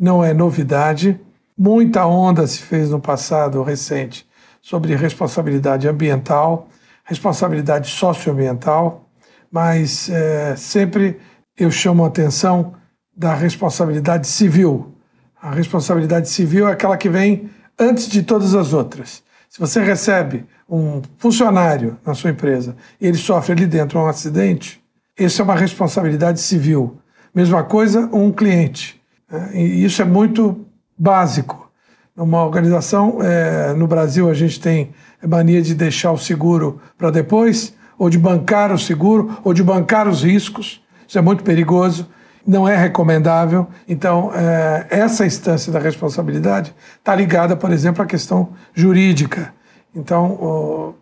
não é novidade. Muita onda se fez no passado recente sobre responsabilidade ambiental, responsabilidade socioambiental, mas é, sempre eu chamo a atenção da responsabilidade civil. A responsabilidade civil é aquela que vem antes de todas as outras. Se você recebe um funcionário na sua empresa e ele sofre ali dentro um acidente, isso é uma responsabilidade civil. Mesma coisa, um cliente. É, e isso é muito básico. Numa organização, é, no Brasil, a gente tem mania de deixar o seguro para depois, ou de bancar o seguro, ou de bancar os riscos. Isso é muito perigoso, não é recomendável. Então, é, essa instância da responsabilidade está ligada, por exemplo, à questão jurídica. Então, o,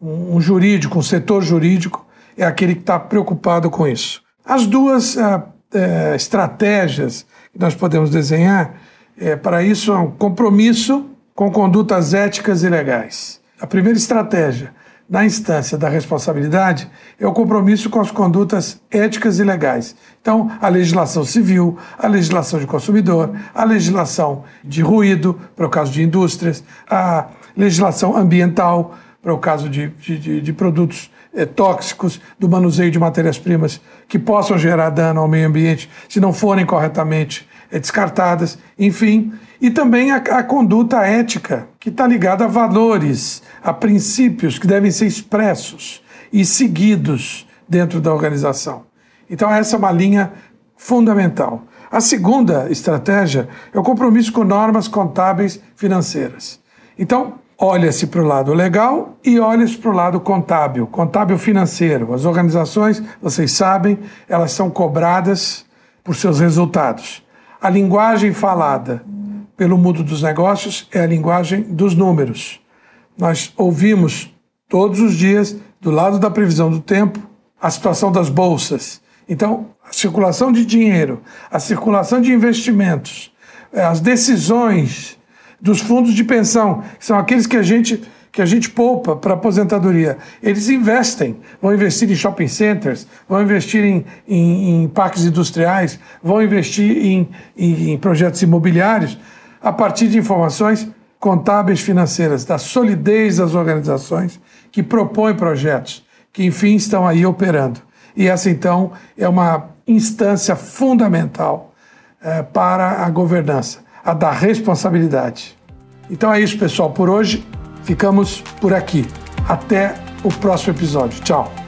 um jurídico, um setor jurídico, é aquele que está preocupado com isso. As duas é, é, estratégias que nós podemos desenhar é, para isso é um compromisso com condutas éticas e legais. A primeira estratégia na instância da responsabilidade é o compromisso com as condutas éticas e legais. Então, a legislação civil, a legislação de consumidor, a legislação de ruído, para o caso de indústrias, a legislação ambiental, para o caso de, de, de produtos é, tóxicos, do manuseio de matérias-primas que possam gerar dano ao meio ambiente se não forem corretamente é, descartadas, enfim. E também a, a conduta ética, que está ligada a valores, a princípios que devem ser expressos e seguidos dentro da organização. Então, essa é uma linha fundamental. A segunda estratégia é o compromisso com normas contábeis financeiras. Então, olha-se para o lado legal e olha-se para o lado contábil, contábil financeiro. As organizações, vocês sabem, elas são cobradas por seus resultados. A linguagem falada pelo mundo dos negócios é a linguagem dos números. Nós ouvimos todos os dias, do lado da previsão do tempo, a situação das bolsas. Então, a circulação de dinheiro, a circulação de investimentos, as decisões dos fundos de pensão, que são aqueles que a gente que a gente poupa para aposentadoria. Eles investem, vão investir em shopping centers, vão investir em, em, em parques industriais, vão investir em, em, projetos imobiliários a partir de informações contábeis financeiras, da solidez das organizações que propõem projetos, que enfim estão aí operando. E essa então é uma instância fundamental é, para a governança a da responsabilidade. Então é isso, pessoal. Por hoje, ficamos por aqui. Até o próximo episódio. Tchau.